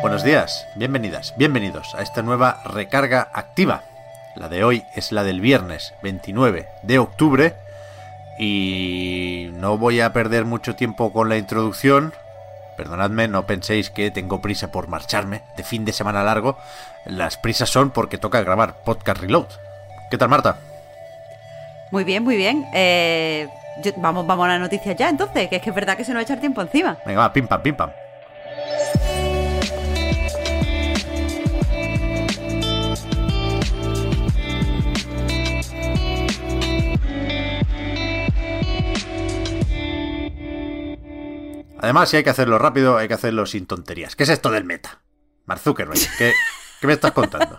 Buenos días, bienvenidas, bienvenidos a esta nueva recarga activa. La de hoy es la del viernes 29 de octubre y no voy a perder mucho tiempo con la introducción. Perdonadme, no penséis que tengo prisa por marcharme de fin de semana largo. Las prisas son porque toca grabar Podcast Reload. ¿Qué tal, Marta? Muy bien, muy bien. Eh, yo- vamos, vamos a la noticia ya, entonces, que es que es verdad que se nos va a echar tiempo encima. Venga, va, pim pam, pim pam. Además, si hay que hacerlo rápido, hay que hacerlo sin tonterías. ¿Qué es esto del meta? Mark Zuckerberg, ¿qué, qué me estás contando?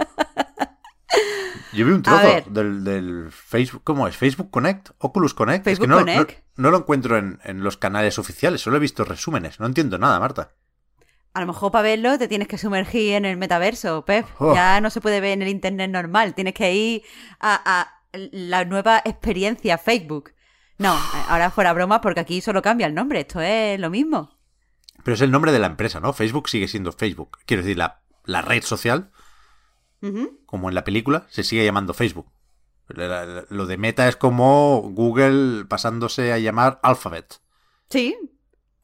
Yo vi un trozo del, del Facebook, ¿cómo es? ¿Facebook Connect? ¿Oculus Connect? es que Facebook no, no- Connect. no lo encuentro en, en los canales oficiales, solo he visto resúmenes. No entiendo nada, Marta. A lo mejor para verlo te tienes que sumergir en el metaverso, Pep. Oh. Ya no se puede ver en el internet normal. Tienes que ir a, a la nueva experiencia Facebook. No, ahora fuera broma porque aquí solo cambia el nombre. Esto es lo mismo. Pero es el nombre de la empresa, ¿no? Facebook sigue siendo Facebook. Quiero decir, la, la red social, como en la película, se sigue llamando Facebook. Lo de Meta es como Google pasándose a llamar Alphabet. Sí,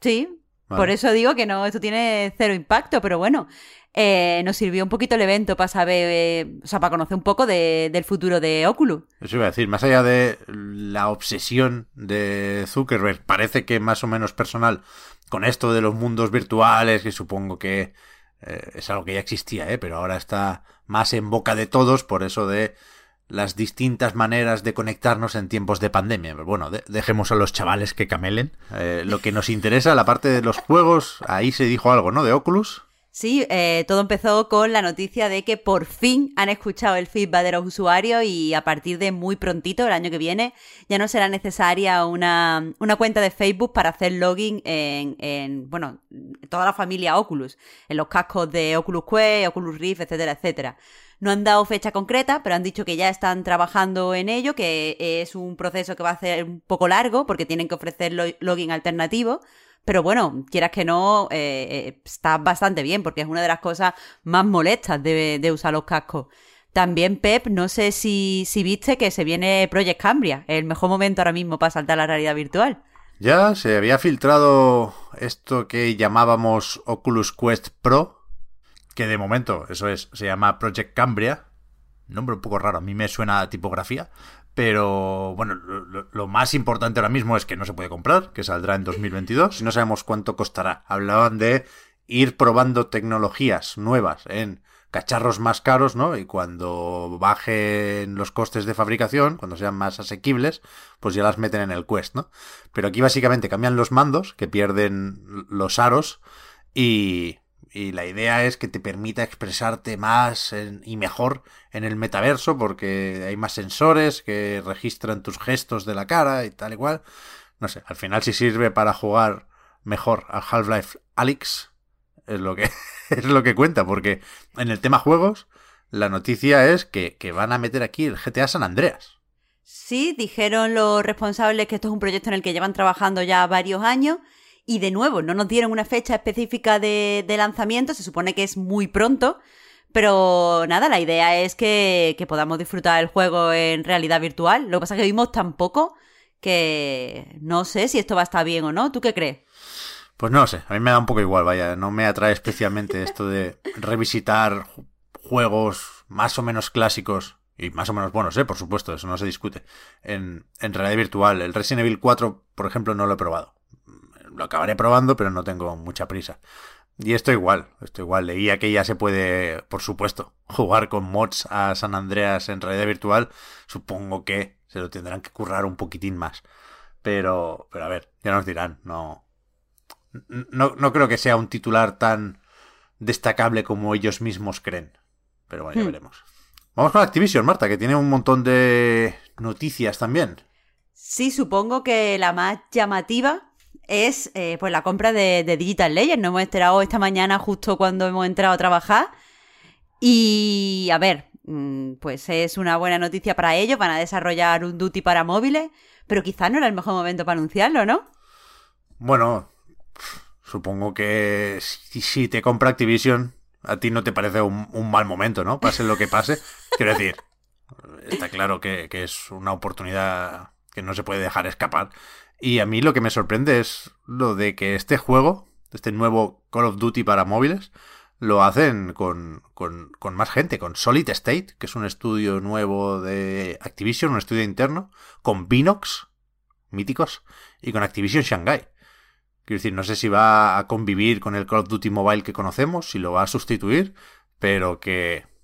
sí. Vale. Por eso digo que no, esto tiene cero impacto, pero bueno, eh, nos sirvió un poquito el evento para saber, o sea, para conocer un poco de- del futuro de Oculus. Eso iba a decir, más allá de la obsesión de Zuckerberg, parece que más o menos personal, con esto de los mundos virtuales, que supongo que eh, es algo que ya existía, ¿eh? pero ahora está más en boca de todos por eso de las distintas maneras de conectarnos en tiempos de pandemia. Pero bueno, de- dejemos a los chavales que camelen. Eh, lo que nos interesa, la parte de los juegos, ahí se dijo algo, ¿no? De Oculus. Sí, eh, todo empezó con la noticia de que por fin han escuchado el feedback de los usuarios y a partir de muy prontito, el año que viene, ya no será necesaria una, una cuenta de Facebook para hacer login en, en, bueno, toda la familia Oculus, en los cascos de Oculus Quest, Oculus Rift, etcétera, etcétera. No han dado fecha concreta, pero han dicho que ya están trabajando en ello, que es un proceso que va a ser un poco largo porque tienen que ofrecer lo- login alternativo. Pero bueno, quieras que no, eh, eh, está bastante bien porque es una de las cosas más molestas de, de usar los cascos. También, Pep, no sé si, si viste que se viene Project Cambria, el mejor momento ahora mismo para saltar a la realidad virtual. Ya se había filtrado esto que llamábamos Oculus Quest Pro, que de momento, eso es, se llama Project Cambria. Nombre un poco raro, a mí me suena a tipografía. Pero bueno, lo, más importante ahora mismo es que no se puede comprar, que saldrá en 2022 y no sabemos cuánto costará. Hablaban de ir probando tecnologías nuevas en cacharros más caros, ¿no? Y cuando bajen los costes de fabricación, cuando sean más asequibles, pues ya las meten en el Quest, ¿no? Pero aquí básicamente cambian los mandos, que pierden los aros, y, y la idea es que te permita expresarte más y mejor en el metaverso, porque hay más sensores que registran tus gestos de la cara y tal y cual. No sé, al final si sirve para jugar mejor al Half-Life Alyx, es lo que es lo que cuenta, porque en el tema juegos, la noticia es que, que van a meter aquí el GTA San Andreas. Sí, dijeron los responsables que esto es un proyecto en el que llevan trabajando ya varios años y de nuevo no nos dieron una fecha específica de, lanzamiento, se supone que es muy pronto, pero nada, la idea es que, podamos disfrutar el juego en realidad virtual. Lo que pasa es que vimos tan poco que no sé si esto va a estar bien o no. ¿Tú qué crees? Pues no sé, a mí me da un poco igual, vaya, no me atrae especialmente esto de revisitar ju- juegos más o menos clásicos y más o menos buenos, ¿eh? Por supuesto, eso no se discute. En, en realidad virtual, el Resident Evil 4, por ejemplo, no lo he probado. Lo acabaré probando, pero no tengo mucha prisa. Y esto igual, esto igual. Leía que ya se puede, por supuesto, jugar con mods a San Andreas en realidad virtual. Supongo que se lo tendrán que currar un poquitín más. Pero, pero a ver, ya nos dirán, no, no, no creo que sea un titular tan destacable como ellos mismos creen. Pero bueno, ya hmm. veremos. Vamos con Activision, Marta, que tiene un montón de noticias también. Sí, supongo que la más llamativa es eh, pues la compra de, Digital Legends. Nos hemos enterado esta mañana justo cuando hemos entrado a trabajar. Y a ver, mm, pues es una buena noticia para ellos. Van a desarrollar un Duty para móviles, pero quizás no era el mejor momento para anunciarlo, ¿no? Bueno, supongo que si, te compra Activision, a ti no te parece un, mal momento, ¿no? Pase lo que pase. Quiero decir, está claro que, que es una oportunidad que no se puede dejar escapar. Y a mí lo que me sorprende es lo de que este juego, este nuevo Call of Duty para móviles, lo hacen con, con, con, más gente, con Solid State, que es un estudio nuevo de Activision, un estudio interno, con Binox, míticos, y con Activision Shanghai. Quiero decir, no sé si va a convivir con el Call of Duty Mobile que conocemos, si lo va a sustituir, pero que, que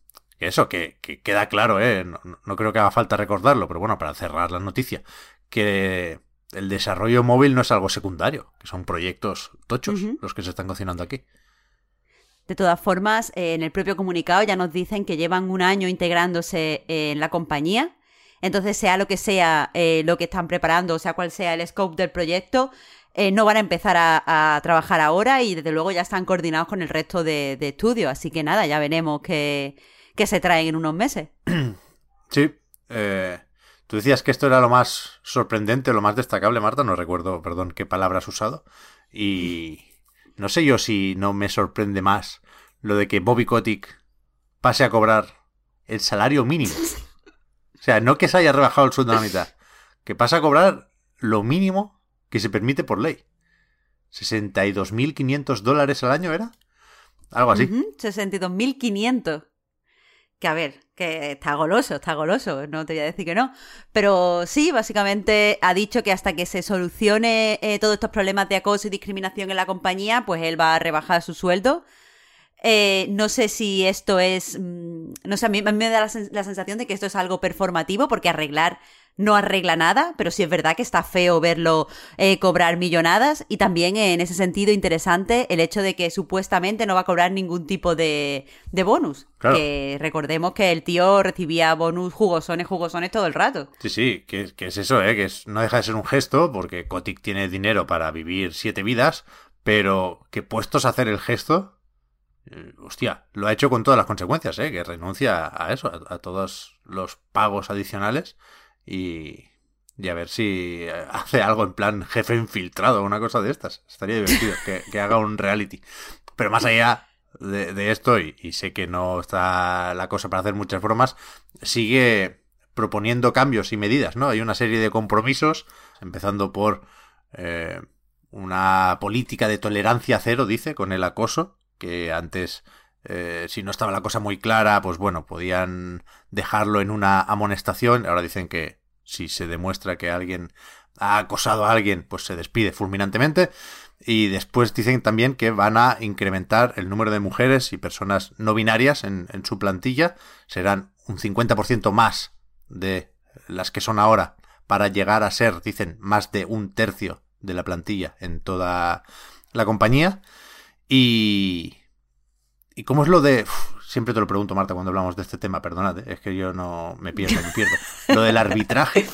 eso, que, que, queda claro, ¿eh? No, no, creo que haga falta recordarlo, pero bueno, para cerrar la noticia, que el desarrollo móvil no es algo secundario, que son proyectos tochos los que se están cocinando aquí. De todas formas, eh, en el propio comunicado ya nos dicen que llevan un año integrándose en la compañía. Entonces, sea lo que sea eh, lo que están preparando, sea cual sea el scope del proyecto, eh, no van a empezar a, trabajar ahora y desde luego ya están coordinados con el resto de, estudios. Así que nada, ya veremos qué, se traen en unos meses. Sí. Tú decías que esto era lo más sorprendente, lo más destacable, Marta. No recuerdo, perdón, qué palabra has usado. Y no sé yo si no me sorprende más lo de que Bobby Kotick pase a cobrar el salario mínimo. O sea, no que se haya rebajado el sueldo a la mitad, que pasa a cobrar lo mínimo que se permite por ley. 62.500 dólares al año era. Algo así. 62.500. Que a ver, que está goloso, está goloso, no te voy a decir que no. Pero sí, básicamente ha dicho que hasta que se solucione eh, todos estos problemas de acoso y discriminación en la compañía, pues él va a rebajar su sueldo. Eh, no sé si esto es. Mm, no sé, a mí, me da la, la, sensación de que esto es algo performativo, porque arreglar no arregla nada, pero sí es verdad que está feo verlo eh, cobrar millonadas y también en ese sentido interesante el hecho de que supuestamente no va a cobrar ningún tipo de, de bonus. Que recordemos que el tío recibía bonus jugosones, jugosones todo el rato. Sí, sí, que, es eso, ¿eh? que no deja de ser un gesto porque Kotick tiene dinero para vivir siete vidas, pero que puestos a hacer el gesto, eh, hostia, lo ha hecho con todas las consecuencias, ¿eh? que renuncia a eso, a todos los pagos adicionales y, y a ver si hace algo en plan jefe infiltrado o una cosa de estas. Estaría divertido que, haga un reality. Pero más allá de, esto, y, sé que no está la cosa para hacer muchas bromas, sigue proponiendo cambios y medidas, ¿no? Hay una serie de compromisos, empezando por eh, una política de tolerancia cero, dice, con el acoso, que antes eh, si no estaba la cosa muy clara, pues bueno, podían dejarlo en una amonestación. Ahora dicen que si se demuestra que alguien ha acosado a alguien, pues se despide fulminantemente. Y después dicen también que van a incrementar el número de mujeres y personas no binarias en, en su plantilla. Serán un 50% más de las que son ahora para llegar a ser, dicen, más de un tercio de la plantilla en toda la compañía. Y, ¿Y cómo es lo de.? siempre te lo pregunto, Marta, cuando hablamos de este tema, perdonad, ¿eh? es que yo no me pierdo, me pierdo. Lo del arbitraje,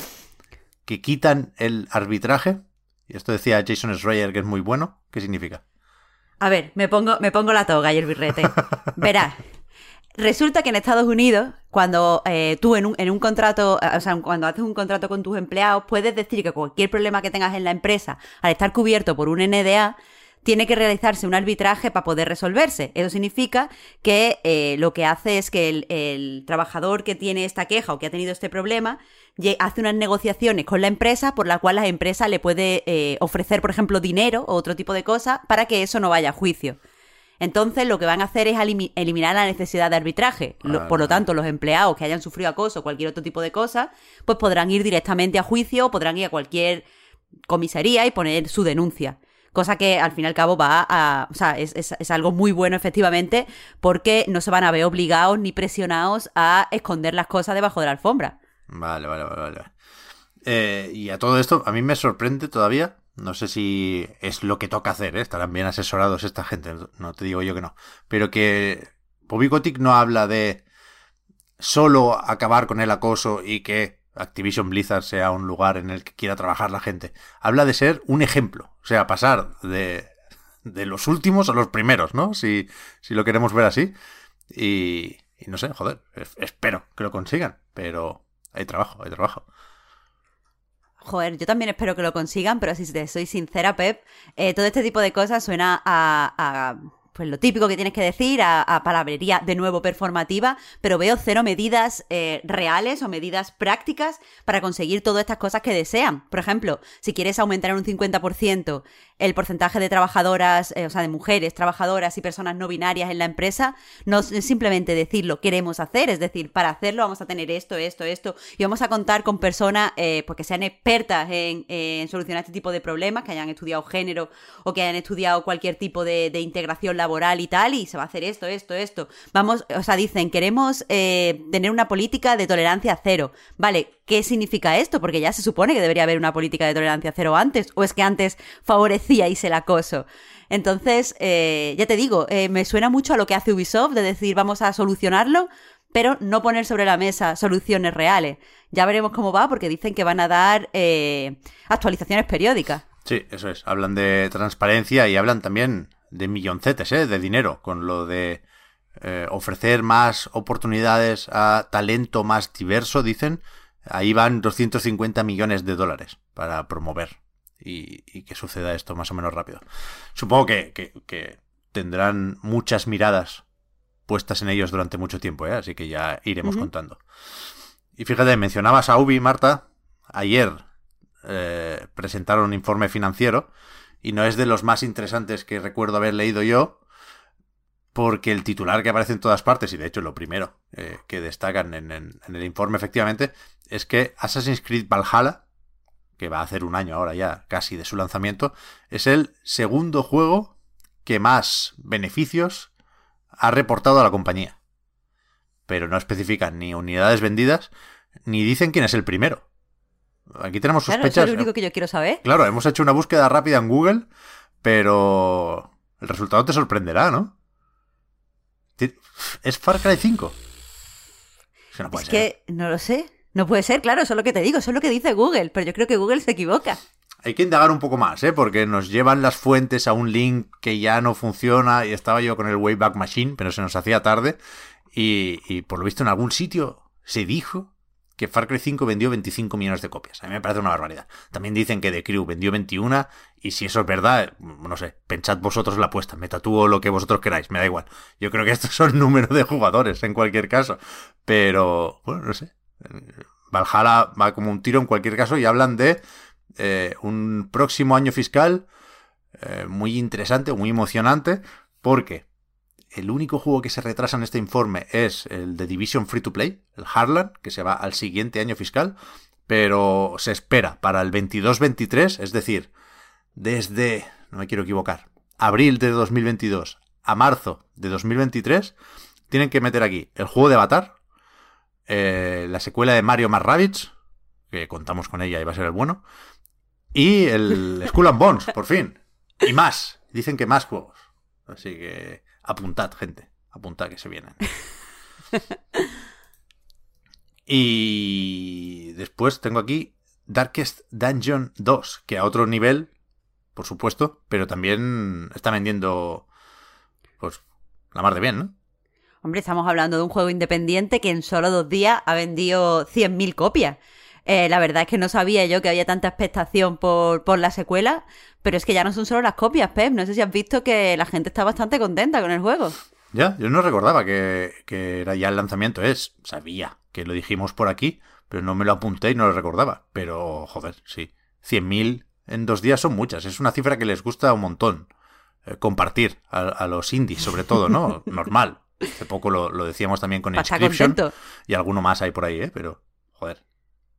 que quitan el arbitraje, y esto decía Jason Schreier que es muy bueno, ¿qué significa? A ver, me pongo, me pongo la toga y el birrete. Verás, resulta que en Estados Unidos, cuando eh, tú en un, en un contrato, o sea, cuando haces un contrato con tus empleados, puedes decir que cualquier problema que tengas en la empresa, al estar cubierto por un NDA, tiene que realizarse un arbitraje para poder resolverse. Eso significa que eh, lo que hace es que el, trabajador que tiene esta queja o que ha tenido este problema hace unas negociaciones con la empresa por la cual la empresa le puede eh, ofrecer, por ejemplo, dinero o otro tipo de cosas para que eso no vaya a juicio. Entonces lo que van a hacer es eliminar la necesidad de arbitraje. por lo tanto, los empleados que hayan sufrido acoso o cualquier otro tipo de cosa, pues podrán ir directamente a juicio o podrán ir a cualquier comisaría y poner su denuncia. Cosa que al fin y al cabo va a. O sea, es, es, algo muy bueno, efectivamente, porque no se van a ver obligados ni presionados a esconder las cosas debajo de la alfombra. Vale, vale, vale. vale. Eh, y a todo esto, a mí me sorprende todavía. No sé si es lo que toca hacer, ¿eh? estarán bien asesorados esta gente, no te digo yo que no. Pero que Bobby no habla de solo acabar con el acoso y que Activision Blizzard sea un lugar en el que quiera trabajar la gente. Habla de ser un ejemplo, o sea, pasar de, de los últimos a los primeros, ¿no? Si, si lo queremos ver así. Y, no sé, joder, espero que lo consigan, pero hay trabajo, hay trabajo. Joder, yo también espero que lo consigan, pero si te soy sincera, Pep, eh, todo este tipo de cosas suena a pues lo típico que tienes que decir, a, palabrería de nuevo performativa, pero veo cero medidas eh, reales o medidas prácticas para conseguir todas estas cosas que desean. Por ejemplo, si quieres aumentar en un 50% el porcentaje de trabajadoras, eh, o sea, de mujeres trabajadoras y personas no binarias en la empresa, no es simplemente decir lo queremos hacer, es decir, para hacerlo vamos a tener esto, esto, esto, y vamos a contar con personas eh, pues que sean expertas en, solucionar este tipo de problemas, que hayan estudiado género o que hayan estudiado cualquier tipo de, integración laboral laboral y tal, y se va a hacer esto, esto, esto. Vamos, o sea, dicen, queremos eh, tener una política de tolerancia cero. Vale, ¿qué significa esto? Porque ya se supone que debería haber una política de tolerancia cero antes, o es que antes favorecíais el acoso. Entonces, eh, ya te digo, eh, me suena mucho a lo que hace Ubisoft, de decir, vamos a solucionarlo, pero no poner sobre la mesa soluciones reales. Ya veremos cómo va, porque dicen que van a dar actualizaciones periódicas. Sí, eso es. Hablan de transparencia y hablan también de milloncetes, ¿eh? De dinero, con lo de eh, ofrecer más oportunidades a talento más diverso, dicen. Ahí van 250 millones de dólares para promover y, que suceda esto más o menos rápido. Supongo que, tendrán muchas miradas puestas en ellos durante mucho tiempo, ¿eh? así que ya iremos contando. Y fíjate, mencionabas a Ubi, Marta. Ayer eh, presentaron un informe financiero y no es de los más interesantes que recuerdo haber leído yo, porque el titular que aparece en todas partes, y de hecho lo primero eh, que destacan en, el informe efectivamente, es que Assassin's Creed Valhalla, que va a hacer un año ahora ya casi de su lanzamiento, es el segundo juego que más beneficios ha reportado a la compañía. Pero no especifican ni unidades vendidas, ni dicen quién es el primero. Aquí tenemos sospechas. Claro, es lo único que yo quiero saber. Claro, hemos hecho una búsqueda rápida en Google, pero el resultado te sorprenderá, ¿no? Es Far Cry 5. es que no lo sé. No puede ser, claro, eso es lo que te digo, eso es lo que dice Google, pero yo creo que Google se equivoca. Hay que indagar un poco más, ¿eh? Porque nos llevan las fuentes a un link que ya no funciona y estaba yo con el Wayback Machine, pero se nos hacía tarde. Y, y por lo visto en algún sitio se dijo que Far Cry 5 vendió 25 millones de copias. A mí me parece una barbaridad. También dicen que The Crew vendió 21 y si eso es verdad, no sé, pensad vosotros la apuesta, me tatúo lo que vosotros queráis, me da igual. Yo creo que estos son números de jugadores en cualquier caso. Pero, bueno, no sé. Valhalla va como un tiro en cualquier caso y hablan de eh, un próximo año fiscal eh, muy interesante, muy emocionante, porque el único juego que se retrasa en este informe es el de Division Free to Play, el Harlan, que se va al siguiente año fiscal, pero se espera para el 22-23, es decir, desde, no me quiero equivocar, abril de 2022 a marzo de 2023, tienen que meter aquí el juego de Avatar, eh, la secuela de Mario más Rabbids, que contamos con ella y va a ser el bueno, y el Skull and Bones, por fin. Y más. Dicen que más juegos. Así que Apuntad, gente. Apuntad que se vienen. y después tengo aquí Darkest Dungeon 2, que a otro nivel, por supuesto, pero también está vendiendo pues la mar de bien, ¿no? Hombre, estamos hablando de un juego independiente que en solo dos días ha vendido 100.000 copias. Eh, la verdad es que no sabía yo que había tanta expectación por, por la secuela, pero es que ya no son solo las copias, Pep. No sé si has visto que la gente está bastante contenta con el juego. Ya, yo no recordaba que, era ya el lanzamiento. Es, sabía que lo dijimos por aquí, pero no me lo apunté y no lo recordaba. Pero, joder, sí. 100.000 en dos días son muchas. Es una cifra que les gusta un montón. Eh, compartir a, los indies, sobre todo, ¿no? Normal. Hace poco lo, decíamos también con Inscription. Y alguno más hay por ahí, ¿eh? Pero, joder.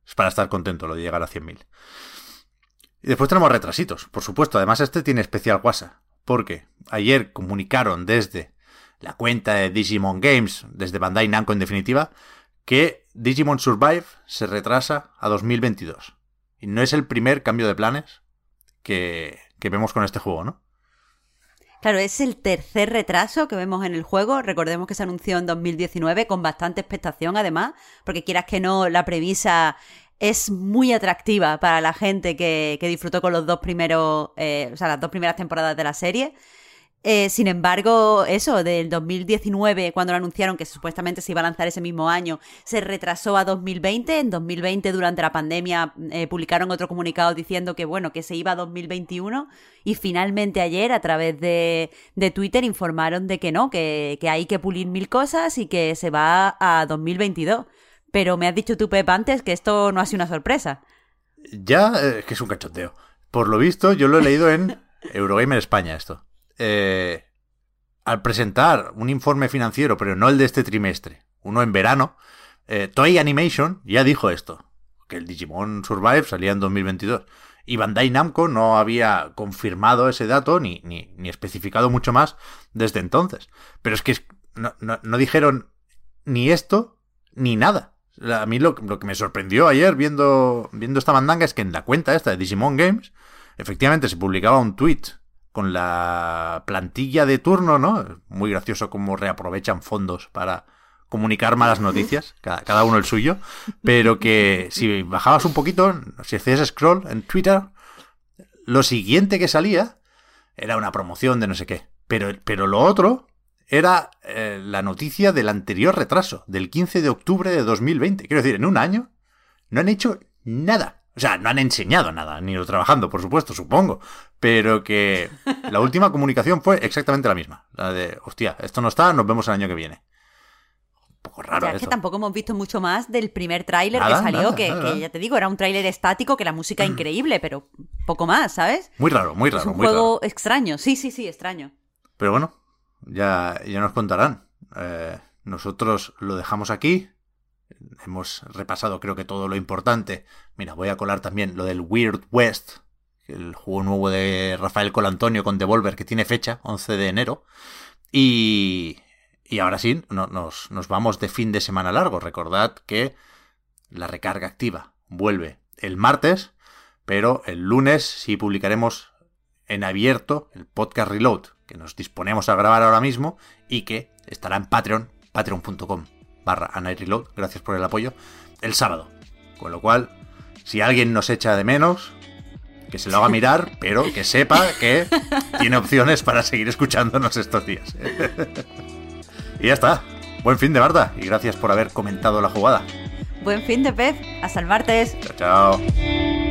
Es para estar contento lo de llegar a 100.000. Y después tenemos retrasitos, por supuesto. Además, este tiene especial WhatsApp. Porque ayer comunicaron desde la cuenta de Digimon Games, desde Bandai Namco en definitiva, que Digimon Survive se retrasa a 2022. Y no es el primer cambio de planes que, que vemos con este juego, ¿no? Claro, es el tercer retraso que vemos en el juego. Recordemos que se anunció en 2019 con bastante expectación, además, porque quieras que no, la premisa es muy atractiva para la gente que, que disfrutó con los dos primeros, eh, o sea, las dos primeras temporadas de la serie. Eh, sin embargo, eso, del 2019, cuando lo anunciaron que supuestamente se iba a lanzar ese mismo año, se retrasó a 2020. En 2020, durante la pandemia, eh, publicaron otro comunicado diciendo que, bueno, que se iba a 2021. Y finalmente ayer, a través de, de Twitter, informaron de que no, que, hay que pulir mil cosas y que se va a 2022. Pero me has dicho tú, Pep, antes que esto no ha sido una sorpresa. Ya, eh, que es un cachoteo. Por lo visto, yo lo he leído en Eurogamer España esto. Eh, al presentar un informe financiero, pero no el de este trimestre, uno en verano, eh, Toei Animation ya dijo esto, que el Digimon Survive salía en 2022. Y Bandai Namco no había confirmado ese dato ni, ni, ni especificado mucho más desde entonces. Pero es que no, no, no dijeron ni esto ni nada. A mí lo, lo, que me sorprendió ayer viendo, viendo esta mandanga es que en la cuenta esta de Digimon Games, efectivamente se publicaba un tweet con la plantilla de turno, ¿no? Muy gracioso cómo reaprovechan fondos para comunicar malas noticias, cada, cada uno el suyo, pero que si bajabas un poquito, si hacías scroll en Twitter, lo siguiente que salía era una promoción de no sé qué. Pero, pero lo otro era eh, la noticia del anterior retraso, del 15 de octubre de 2020. Quiero decir, en un año no han hecho nada. O sea, no han enseñado nada, ni lo trabajando, por supuesto, supongo. Pero que la última comunicación fue exactamente la misma. La de, hostia, esto no está, nos vemos el año que viene. Un poco raro. Es que tampoco hemos visto mucho más del primer tráiler que salió, nada, que, nada. que, ya te digo, era un tráiler estático, que la música increíble, pero poco más, ¿sabes? Muy raro, muy raro. Es un muy juego raro. extraño, sí, sí, sí, extraño. Pero bueno, ya, ya nos contarán. Eh, nosotros lo dejamos aquí. Hemos repasado creo que todo lo importante. Mira, voy a colar también lo del Weird West, el juego nuevo de Rafael Colantonio con Devolver que tiene fecha, 11 de enero. Y, y ahora sí, no, nos, nos vamos de fin de semana largo. Recordad que la recarga activa vuelve el martes, pero el lunes sí publicaremos en abierto el podcast Reload, que nos disponemos a grabar ahora mismo y que estará en Patreon, patreon.com barra Reload, gracias por el apoyo, el sábado. Con lo cual, si alguien nos echa de menos, que se lo haga mirar, pero que sepa que tiene opciones para seguir escuchándonos estos días. y ya está. Buen fin de Marta y gracias por haber comentado la jugada. Buen fin de pez, hasta el martes. Chao, chao.